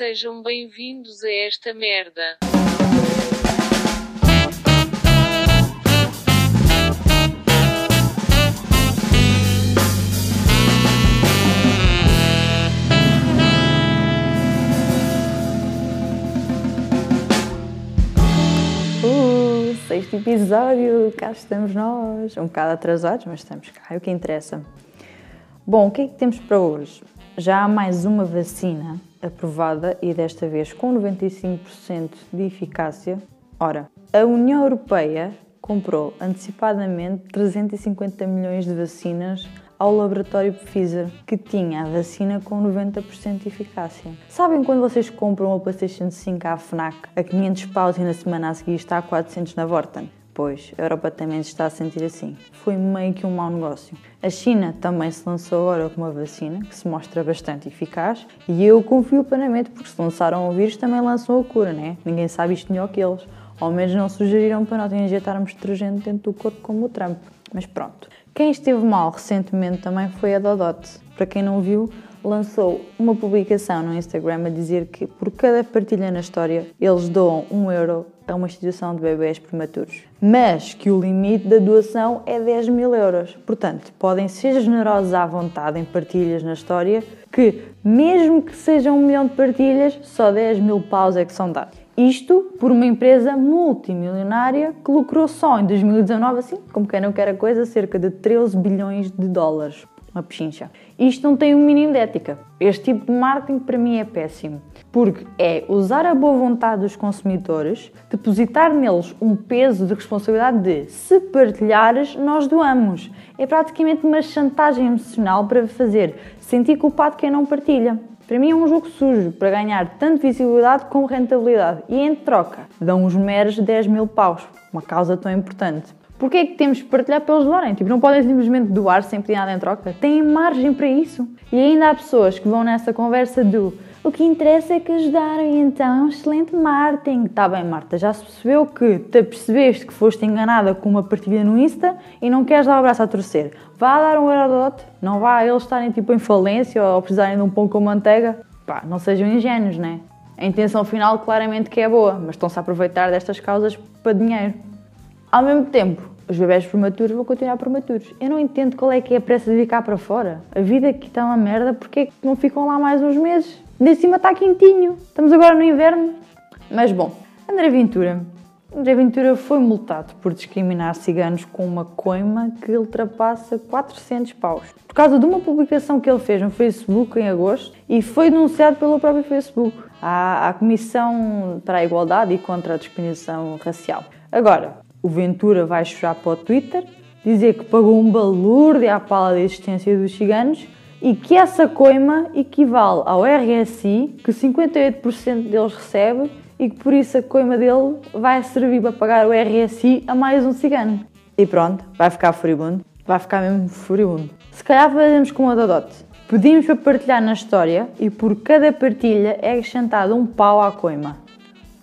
sejam bem-vindos a esta merda. Uh, sexto episódio, cá estamos nós. Um bocado atrasados, mas estamos cá, é o que interessa. Bom, o que é que temos para hoje? Já há mais uma vacina aprovada e desta vez com 95% de eficácia. Ora, a União Europeia comprou antecipadamente 350 milhões de vacinas ao laboratório Pfizer, que tinha a vacina com 90% de eficácia. Sabem quando vocês compram uma PlayStation 5 à FNAC a 500 paus e na semana a seguir está a 400 na Vorten? Pois, a Europa também está a sentir assim. Foi meio que um mau negócio. A China também se lançou agora com uma vacina que se mostra bastante eficaz e eu confio plenamente porque se lançaram o vírus também lançam a cura, né? Ninguém sabe isto melhor que eles. Ao menos não sugeriram para nós injetarmos detergente dentro do corpo como o Trump. Mas pronto. Quem esteve mal recentemente também foi a Dodot. Para quem não viu, lançou uma publicação no Instagram a dizer que por cada partilha na história eles doam um euro a uma instituição de bebés prematuros. Mas que o limite da doação é 10 mil euros. Portanto, podem ser generosos à vontade em partilhas na história, que mesmo que sejam um milhão de partilhas, só 10 mil paus é que são dados. Isto por uma empresa multimilionária que lucrou só em 2019, assim como quem não quer a coisa, cerca de 13 bilhões de dólares. Uma pechincha. Isto não tem um mínimo de ética. Este tipo de marketing para mim é péssimo. Porque é usar a boa vontade dos consumidores, depositar neles um peso de responsabilidade de se partilhares, nós doamos. É praticamente uma chantagem emocional para fazer sentir culpado quem não partilha. Para mim é um jogo sujo para ganhar tanto visibilidade como rentabilidade e em troca dão uns meros 10 mil paus, uma causa tão importante. Porquê é que temos que partilhar pelos doarem? Tipo, não podem simplesmente doar sem pedir nada em troca? Têm margem para isso. E ainda há pessoas que vão nessa conversa do o que interessa é que ajudaram e então é um excelente marketing. Está bem, Marta, já se percebeu que te percebeste que foste enganada com uma partilha no Insta e não queres dar o braço a torcer. Vá dar um Eurodote, não vá eles estarem tipo em falência ou precisarem de um pão com manteiga. Pá, não sejam ingênuos, né? A intenção final claramente que é boa, mas estão-se a aproveitar destas causas para dinheiro. Ao mesmo tempo, os bebés prematuros vão continuar prematuros. Eu não entendo qual é que é a pressa de cá para fora. A vida aqui está uma merda, porque é que não ficam lá mais uns meses? De cima está quentinho. Estamos agora no inverno. Mas bom, André Ventura. André Ventura foi multado por discriminar ciganos com uma coima que ultrapassa 400 paus. Por causa de uma publicação que ele fez no Facebook em agosto e foi denunciado pelo próprio Facebook à, à Comissão para a Igualdade e contra a Discriminação Racial. Agora, o Ventura vai chorar para o Twitter, dizer que pagou um balúrdio à pala da existência dos ciganos e que essa coima equivale ao RSI que 58% deles recebe e que por isso a coima dele vai servir para pagar o RSI a mais um cigano. E pronto, vai ficar furibundo. Vai ficar mesmo furibundo. Se calhar fazemos com a Dodote. Pedimos para partilhar na história e por cada partilha é acrescentado um pau à coima.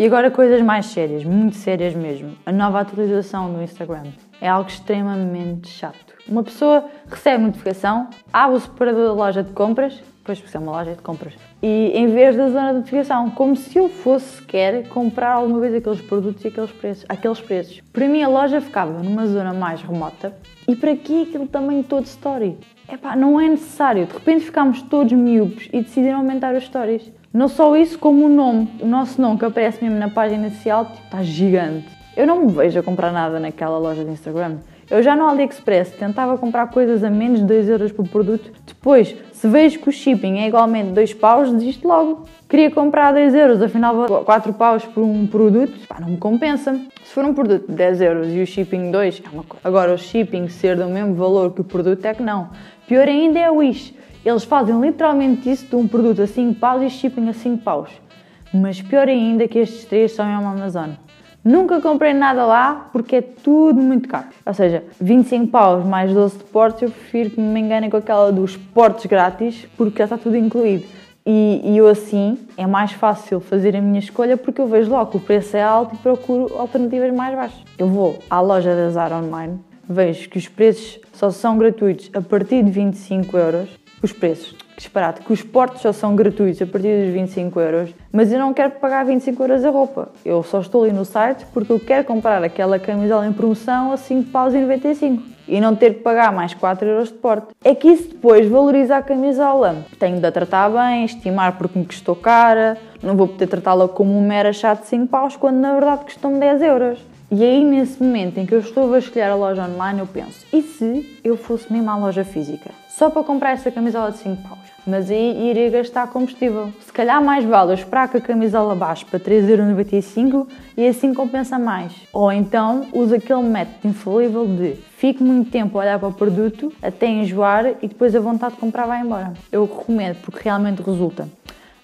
E agora coisas mais sérias, muito sérias mesmo. A nova atualização do Instagram. É algo extremamente chato. Uma pessoa recebe notificação, abre o separador da loja de compras, pois porque é uma loja de compras, e em vez da zona de notificação, como se eu fosse sequer comprar alguma vez aqueles produtos e aqueles preços, aqueles preços. Para mim a loja ficava numa zona mais remota e para que aquele tamanho todo story? Epá, não é necessário. De repente ficámos todos miúpes e decidiram aumentar os stories. Não só isso, como o nome. O nosso nome que aparece mesmo na página inicial tipo, está gigante. Eu não me vejo a comprar nada naquela loja de Instagram. Eu já no AliExpress tentava comprar coisas a menos de 2 euros por produto. Depois, se vejo que o shipping é igualmente 2 paus, desisto logo. Queria comprar 10 euros, afinal 4 paus por um produto, pá, não me compensa. Se for um produto de 10 euros e o shipping 2, é uma coisa. Agora, o shipping ser do mesmo valor que o produto é que não. Pior ainda é o Wish. Eles fazem literalmente isso de um produto a 5 paus e shipping a 5 paus. Mas pior ainda que estes três são em uma Amazon. Nunca comprei nada lá porque é tudo muito caro. Ou seja, 25 paus mais 12 de portos, eu prefiro que me enganem com aquela dos portos grátis porque já está tudo incluído. E, e, eu assim é mais fácil fazer a minha escolha porque eu vejo logo que o preço é alto e procuro alternativas mais baixas. Eu vou à loja da Zara online, vejo que os preços só são gratuitos a partir de 25 euros. Os preços, disparate, que os portos só são gratuitos a partir dos 25 euros, mas eu não quero pagar 25 euros a roupa. Eu só estou ali no site porque eu quero comprar aquela camisola em promoção a 5 paus e 95 e não ter que pagar mais 4 euros de porte. É que isso depois valoriza a camisola. Tenho de a tratar bem, estimar porque me custou cara, não vou poder tratá-la como um mero achado de 5 paus quando na verdade custou-me 10 euros. E aí, nesse momento em que eu estou a vasculhar a loja online, eu penso: e se eu fosse mesmo à loja física? Só para comprar essa camisola de 5 paus? Mas aí iria gastar combustível. Se calhar mais vale eu esperar que a camisola baixe para 3,95€ e assim compensa mais. Ou então uso aquele método infalível de fico muito tempo a olhar para o produto até enjoar e depois a vontade de comprar vai embora. Eu recomendo porque realmente resulta.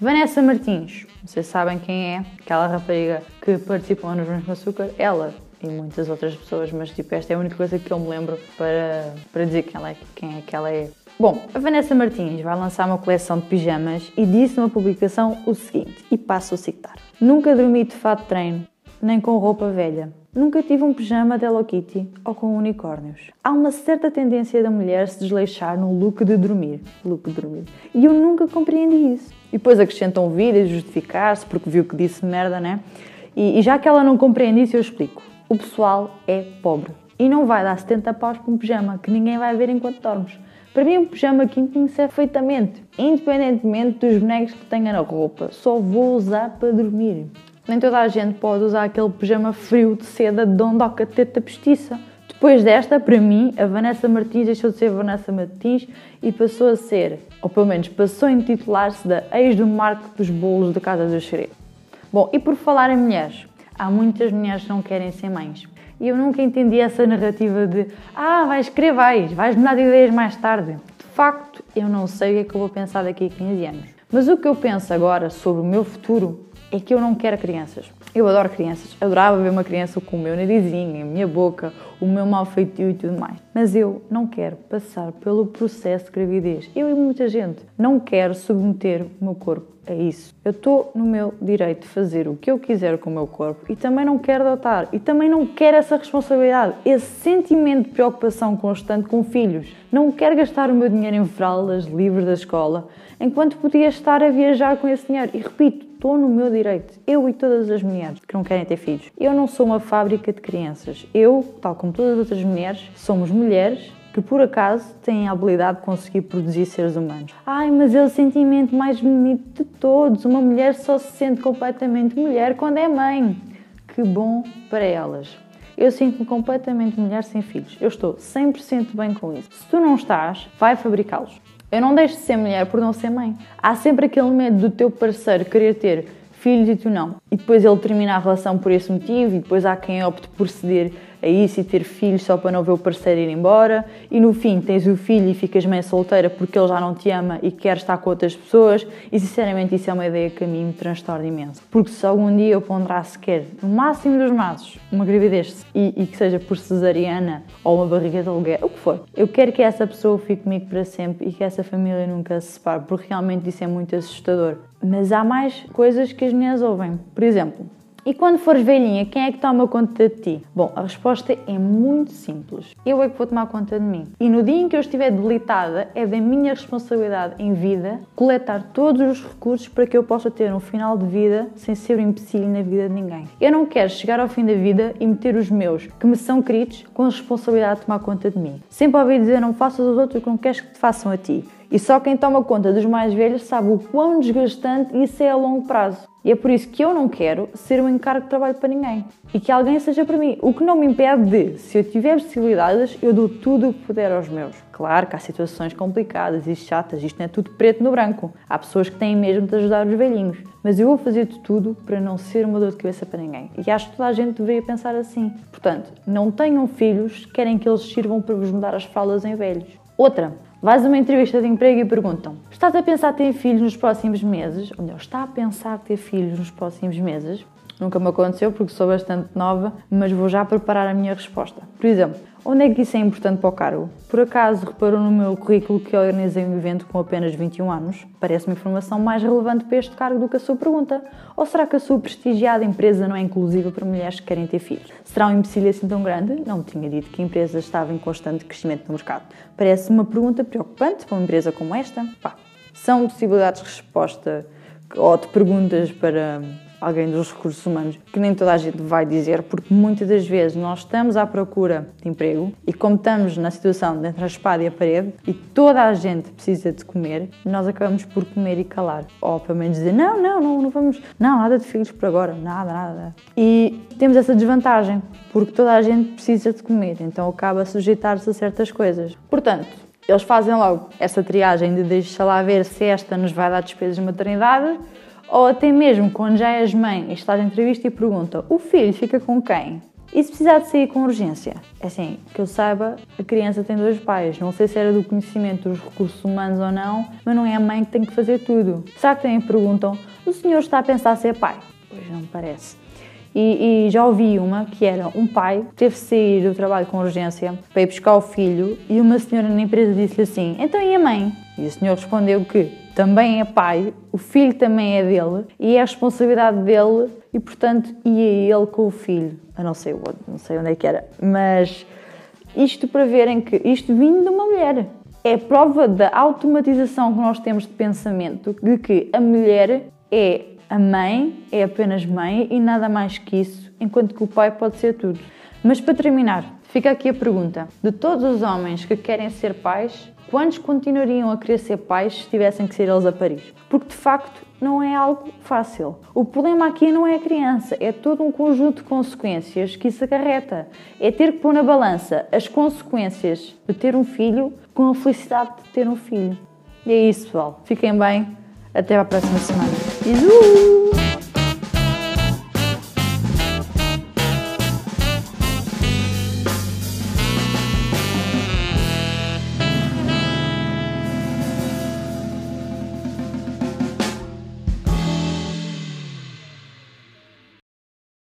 Vanessa Martins, vocês sabem quem é, aquela rapariga que participou nos Vamos com Açúcar, ela e muitas outras pessoas, mas tipo, esta é a única coisa que eu me lembro para, para dizer quem, ela é, quem é que ela é. Bom, a Vanessa Martins vai lançar uma coleção de pijamas e disse numa publicação o seguinte, e passo a citar: Nunca dormi de fato de treino, nem com roupa velha. Nunca tive um pijama de Hello Kitty ou com unicórnios. Há uma certa tendência da mulher se desleixar no look de dormir. Look de dormir. E eu nunca compreendi isso. E depois acrescentam um vídeo a justificar-se porque viu que disse merda, né? E, e já que ela não compreende isso, eu explico. O pessoal é pobre e não vai dar 70 paus para um pijama que ninguém vai ver enquanto dormes. Para mim, um pijama quentinho serve perfeitamente, independentemente dos bonecos que tenha na roupa. Só vou usar para dormir. Nem toda a gente pode usar aquele pijama frio de seda de dondoca teta postiça. Depois desta, para mim, a Vanessa Martins deixou de ser Vanessa Martins e passou a ser, ou pelo menos passou a intitular-se da ex do Marco dos Bolos da Casa dos Segredos. Bom, e por falar em mulheres, há muitas mulheres que não querem ser mães. E eu nunca entendi essa narrativa de ah, vais querer, vais, vais mudar de ideias mais tarde. De facto, eu não sei o que é que eu vou pensar daqui a 15 anos. Mas o que eu penso agora sobre o meu futuro é que eu não quero crianças. Eu adoro crianças, adorava ver uma criança com o meu narizinho, a minha boca, o meu mal feitio e tudo mais. Mas eu não quero passar pelo processo de gravidez. Eu e muita gente não quero submeter o meu corpo a isso. Eu estou no meu direito de fazer o que eu quiser com o meu corpo e também não quero adotar e também não quero essa responsabilidade, esse sentimento de preocupação constante com filhos. Não quero gastar o meu dinheiro em fraldas, livros da escola, enquanto podia estar a viajar com esse dinheiro. E repito, estou no meu direito. Eu e todas as mulheres que não querem ter filhos. Eu não sou uma fábrica de crianças. Eu, tal como todas as outras mulheres, somos mulheres que por acaso têm a habilidade de conseguir produzir seres humanos. Ai, mas é o sentimento mais bonito de todos. Uma mulher só se sente completamente mulher quando é mãe. Que bom para elas. Eu sinto-me completamente mulher sem filhos. Eu estou 100% bem com isso. Se tu não estás, vai fabricá-los. Eu não deixo de ser mulher por não ser mãe. Há sempre aquele medo do teu parceiro querer ter filhos e tu não. E depois ele termina a relação por esse motivo e depois há quem opte por ceder a isso e ter filhos só para não ver o parceiro ir embora. E no fim tens o filho e ficas mãe solteira porque ele já não te ama e quer estar com outras pessoas. E sinceramente isso é uma ideia que a mim me transtorna imenso. Porque se algum dia eu ponderasse sequer, no máximo dos maços, uma gravidez e, e que seja por cesariana ou uma barriga de aluguer, o que for, eu quero que essa pessoa fique comigo para sempre e que essa família nunca se separe, porque realmente isso é muito assustador. Mas há mais coisas que as mulheres ouvem. Por exemplo, e quando fores velhinha, quem é que toma conta de ti? Bom, a resposta é muito simples. Eu é que vou tomar conta de mim. E no dia em que eu estiver debilitada, é da minha responsabilidade em vida coletar todos os recursos para que eu possa ter um final de vida sem ser um empecilho na vida de ninguém. Eu não quero chegar ao fim da vida e meter os meus, que me são queridos, com a responsabilidade de tomar conta de mim. Sempre ouvi dizer não faças aos outros o que não queres que te façam a ti. E só quem toma conta dos mais velhos sabe o quão desgastante isso é a longo prazo. E é por isso que eu não quero ser um encargo de trabalho para ninguém. E que alguém seja para mim. O que não me impede de, se eu tiver possibilidades, eu dou tudo o que puder aos meus. Claro que há situações complicadas e chatas, isto não é tudo preto no branco. Há pessoas que têm mesmo de ajudar os velhinhos. Mas eu vou fazer de tudo para não ser uma dor de cabeça para ninguém. E acho que toda a gente deveria pensar assim. Portanto, não tenham filhos, querem que eles sirvam para vos mudar as falas em velhos. Outra, Vais a uma entrevista de emprego e perguntam: Estás a pensar ter filhos nos próximos meses? Ou melhor, está a pensar ter filhos nos próximos meses? Nunca me aconteceu porque sou bastante nova, mas vou já preparar a minha resposta. Por exemplo, onde é que isso é importante para o cargo? Por acaso reparou no meu currículo que organizei um evento com apenas 21 anos? Parece-me informação mais relevante para este cargo do que a sua pergunta. Ou será que a sua prestigiada empresa não é inclusiva para mulheres que querem ter filhos? Será um empecilho assim tão grande? Não me tinha dito que a empresa estava em constante crescimento no mercado. Parece uma pergunta preocupante para uma empresa como esta? Pá, São possibilidades de resposta ou de perguntas para alguém dos recursos humanos que nem toda a gente vai dizer, porque muitas das vezes nós estamos à procura de emprego e como estamos na situação de entre a espada e a parede e toda a gente precisa de comer, nós acabamos por comer e calar. Ou pelo menos dizer, não, não, não, não vamos, não, nada de filhos por agora, nada, nada. E temos essa desvantagem, porque toda a gente precisa de comer, então acaba a sujeitar-se a certas coisas. Portanto, eles fazem logo essa triagem de deixa lá ver se esta nos vai dar despesas de maternidade ou até mesmo quando já és mãe e estás em entrevista e pergunta o filho fica com quem? E se precisar de sair com urgência? É assim, que eu saiba, a criança tem dois pais. Não sei se era do conhecimento dos recursos humanos ou não, mas não é a mãe que tem que fazer tudo. Será que também perguntam, o senhor está a pensar ser pai? Pois não parece. E, e, já ouvi uma que era um pai teve de sair do trabalho com urgência para ir buscar o filho e uma senhora na empresa disse-lhe assim: Então e a mãe? E o senhor respondeu que também é pai, o filho também é dele e é a responsabilidade dele e, portanto, ia ele com o filho. Eu não sei, não sei onde é que era, mas isto para verem que isto vindo de uma mulher. É prova da automatização que nós temos de pensamento de que a mulher é a mãe, é apenas mãe e nada mais que isso, enquanto que o pai pode ser tudo. Mas para terminar, fica aqui a pergunta: de todos os homens que querem ser pais, quantos continuariam a querer ser pais se tivessem que ser eles a Paris? Porque de facto não é algo fácil. O problema aqui não é a criança, é todo um conjunto de consequências que isso acarreta. É ter que pôr na balança as consequências de ter um filho com a felicidade de ter um filho. E é isso, pessoal. Fiquem bem. Até à próxima semana. Bisous.